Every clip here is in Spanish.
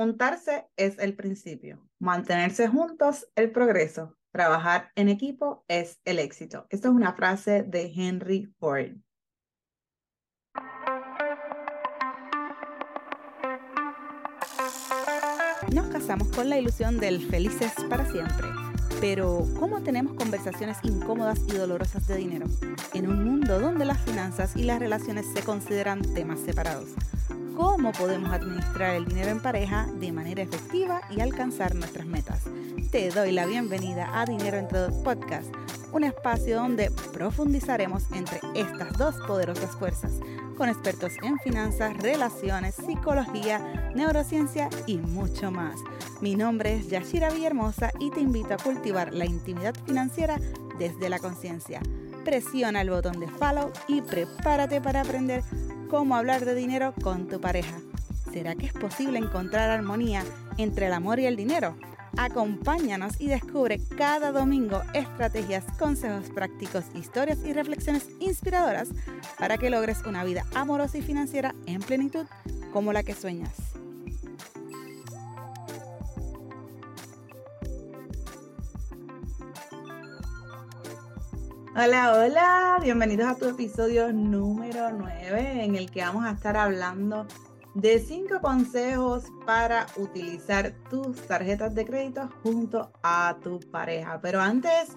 Juntarse es el principio, mantenerse juntos el progreso, trabajar en equipo es el éxito. Esta es una frase de Henry Ford. Nos casamos con la ilusión del felices para siempre. Pero, ¿cómo tenemos conversaciones incómodas y dolorosas de dinero? En un mundo donde las finanzas y las relaciones se consideran temas separados cómo podemos administrar el dinero en pareja de manera efectiva y alcanzar nuestras metas. Te doy la bienvenida a Dinero en Todo Podcast, un espacio donde profundizaremos entre estas dos poderosas fuerzas, con expertos en finanzas, relaciones, psicología, neurociencia y mucho más. Mi nombre es Yashira Villahermosa y te invito a cultivar la intimidad financiera desde la conciencia. Presiona el botón de follow y prepárate para aprender cómo hablar de dinero con tu pareja. ¿Será que es posible encontrar armonía entre el amor y el dinero? Acompáñanos y descubre cada domingo estrategias, consejos prácticos, historias y reflexiones inspiradoras para que logres una vida amorosa y financiera en plenitud como la que sueñas. Hola, hola, bienvenidos a tu episodio número 9 en el que vamos a estar hablando de 5 consejos para utilizar tus tarjetas de crédito junto a tu pareja. Pero antes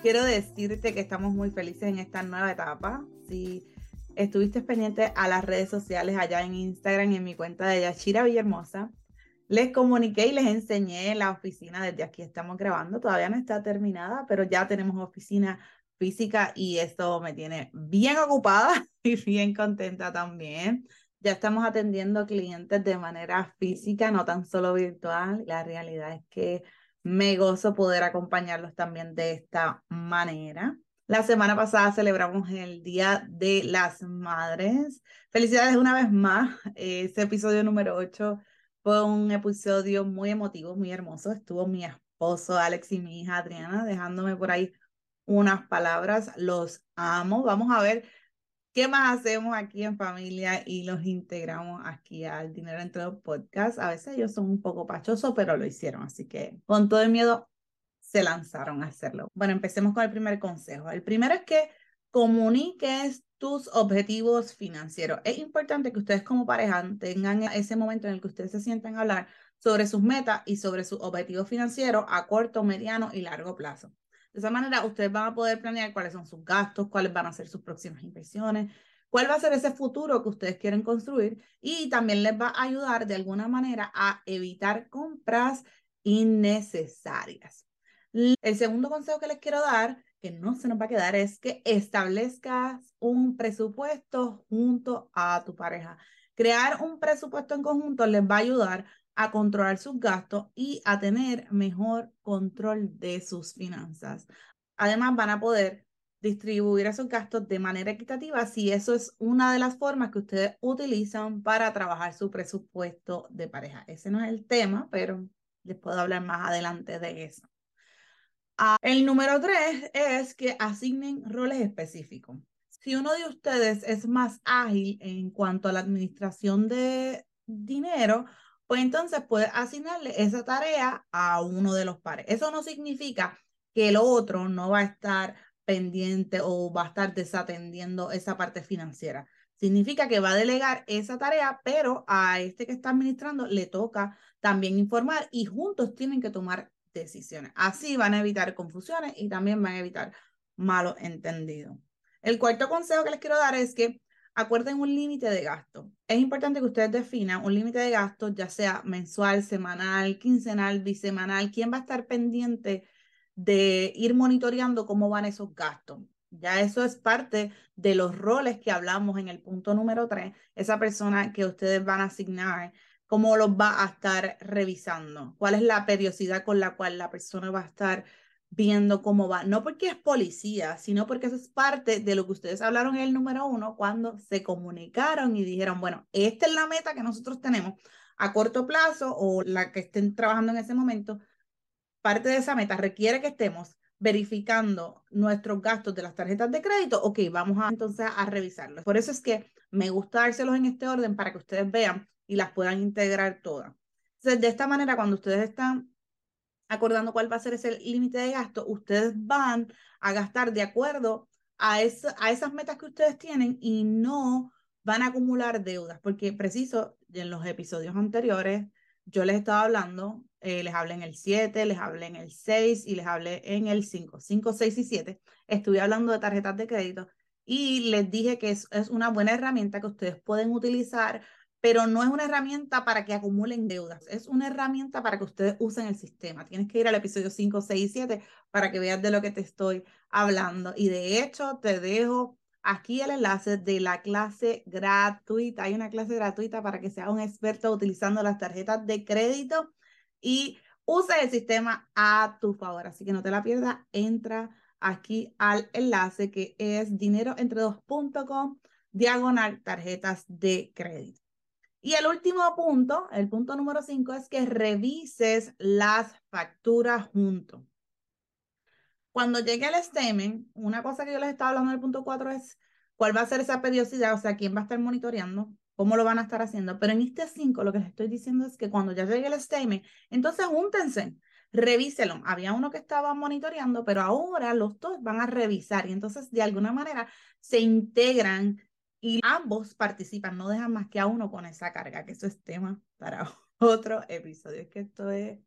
quiero decirte que estamos muy felices en esta nueva etapa. Si estuviste pendiente a las redes sociales allá en Instagram y en mi cuenta de Yashira Villahermosa, les comuniqué y les enseñé la oficina desde aquí estamos grabando. Todavía no está terminada, pero ya tenemos oficina física y esto me tiene bien ocupada y bien contenta también. Ya estamos atendiendo clientes de manera física, no tan solo virtual. La realidad es que me gozo poder acompañarlos también de esta manera. La semana pasada celebramos el Día de las Madres. Felicidades una vez más. Ese episodio número 8 fue un episodio muy emotivo, muy hermoso. Estuvo mi esposo Alex y mi hija Adriana dejándome por ahí unas palabras. Los amo. Vamos a ver qué más hacemos aquí en familia y los integramos aquí al Dinero Entre los Podcast. A veces ellos son un poco pachosos, pero lo hicieron. Así que con todo el miedo se lanzaron a hacerlo. Bueno, empecemos con el primer consejo. El primero es que comuniques tus objetivos financieros. Es importante que ustedes como pareja tengan ese momento en el que ustedes se sienten a hablar sobre sus metas y sobre sus objetivos financieros a corto, mediano y largo plazo. De esa manera, ustedes van a poder planear cuáles son sus gastos, cuáles van a ser sus próximas inversiones, cuál va a ser ese futuro que ustedes quieren construir y también les va a ayudar de alguna manera a evitar compras innecesarias. El segundo consejo que les quiero dar, que no se nos va a quedar, es que establezcas un presupuesto junto a tu pareja. Crear un presupuesto en conjunto les va a ayudar a controlar sus gastos y a tener mejor control de sus finanzas. Además, van a poder distribuir esos gastos de manera equitativa si eso es una de las formas que ustedes utilizan para trabajar su presupuesto de pareja. Ese no es el tema, pero les puedo hablar más adelante de eso. Ah, el número tres es que asignen roles específicos. Si uno de ustedes es más ágil en cuanto a la administración de dinero, pues entonces puedes asignarle esa tarea a uno de los pares. Eso no significa que el otro no va a estar pendiente o va a estar desatendiendo esa parte financiera. Significa que va a delegar esa tarea, pero a este que está administrando le toca también informar y juntos tienen que tomar decisiones. Así van a evitar confusiones y también van a evitar malos entendidos. El cuarto consejo que les quiero dar es que acuerden un límite de gasto. Es importante que ustedes definan un límite de gasto, ya sea mensual, semanal, quincenal, bisemanal. ¿Quién va a estar pendiente de ir monitoreando cómo van esos gastos? Ya eso es parte de los roles que hablamos en el punto número tres. Esa persona que ustedes van a asignar, cómo los va a estar revisando, cuál es la periodicidad con la cual la persona va a estar viendo cómo va, no porque es policía, sino porque eso es parte de lo que ustedes hablaron en el número uno cuando se comunicaron y dijeron, bueno, esta es la meta que nosotros tenemos a corto plazo o la que estén trabajando en ese momento. Parte de esa meta requiere que estemos verificando nuestros gastos de las tarjetas de crédito, ok, vamos a entonces a revisarlos. Por eso es que me gusta dárselos en este orden para que ustedes vean y las puedan integrar todas. Entonces, de esta manera, cuando ustedes están acordando cuál va a ser ese límite de gasto, ustedes van a gastar de acuerdo a, a esas metas que ustedes tienen y no van a acumular deudas, porque preciso, en los episodios anteriores, yo les estaba hablando, eh, les hablé en el 7, les hablé en el 6 y les hablé en el 5, 5, 6 y 7. Estuve hablando de tarjetas de crédito y les dije que es, es una buena herramienta que ustedes pueden utilizar pero no es una herramienta para que acumulen deudas, es una herramienta para que ustedes usen el sistema. Tienes que ir al episodio 5, 6 y 7 para que veas de lo que te estoy hablando. Y de hecho, te dejo aquí el enlace de la clase gratuita. Hay una clase gratuita para que seas un experto utilizando las tarjetas de crédito y uses el sistema a tu favor. Así que no te la pierdas, entra aquí al enlace que es dineroentre2.com diagonal tarjetas de crédito. Y el último punto, el punto número cinco, es que revises las facturas juntos. Cuando llegue el statement, una cosa que yo les estaba hablando en el punto cuatro es cuál va a ser esa periodicidad, o sea, quién va a estar monitoreando, cómo lo van a estar haciendo. Pero en este cinco, lo que les estoy diciendo es que cuando ya llegue el statement, entonces júntense, revíselo. Había uno que estaba monitoreando, pero ahora los dos van a revisar y entonces de alguna manera se integran y ambos participan, no dejan más que a uno con esa carga, que eso es tema para otro episodio. Es que esto es,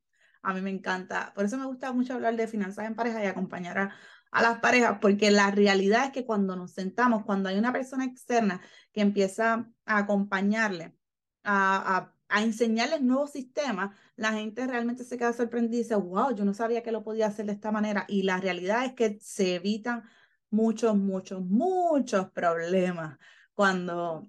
a mí me encanta, por eso me gusta mucho hablar de finanzas en pareja y acompañar a, las parejas, porque la realidad es que cuando nos sentamos, cuando hay una persona externa que empieza a acompañarle, a, a, a enseñarles nuevos sistemas, la gente realmente se queda sorprendida y dice, wow, yo no sabía que lo podía hacer de esta manera. Y la realidad es que se evitan muchos, muchos, muchos problemas cuando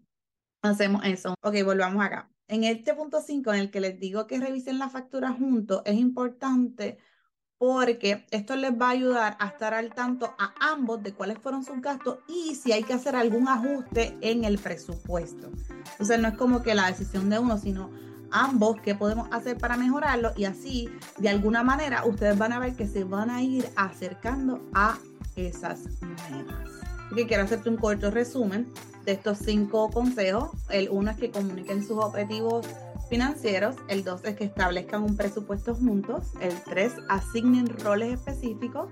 hacemos eso. Ok, volvamos acá. En este punto 5, en el que les digo que revisen la factura juntos, es importante porque esto les va a ayudar a estar al tanto a ambos de cuáles fueron sus gastos y si hay que hacer algún ajuste en el presupuesto. Entonces no es como que la decisión de uno, sino ambos qué podemos hacer para mejorarlo y así de alguna manera ustedes van a ver que se van a ir acercando a esas metas. Quiero hacerte un corto resumen de estos cinco consejos. El uno es que comuniquen sus objetivos financieros. El dos es que establezcan un presupuesto juntos. El tres, asignen roles específicos.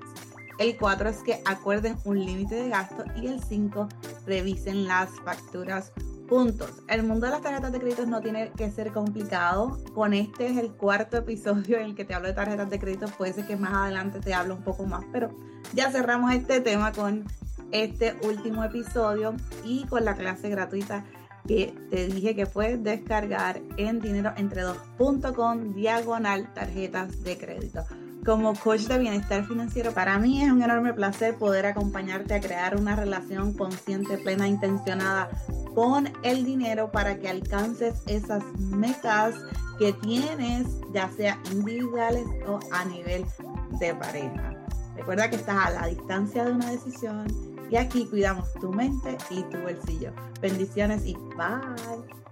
El cuatro es que acuerden un límite de gasto. Y el cinco, revisen las facturas juntos. El mundo de las tarjetas de crédito no tiene que ser complicado. Con este es el cuarto episodio en el que te hablo de tarjetas de crédito. Puede ser que más adelante te hablo un poco más, pero ya cerramos este tema con este último episodio y con la clase gratuita que te dije que puedes descargar en dineroentre2.com diagonal tarjetas de crédito. Como coach de bienestar financiero, para mí es un enorme placer poder acompañarte a crear una relación consciente, plena, intencionada con el dinero para que alcances esas metas que tienes, ya sea individuales o a nivel de pareja. Recuerda que estás a la distancia de una decisión y aquí cuidamos tu mente y tu bolsillo. Bendiciones y bye.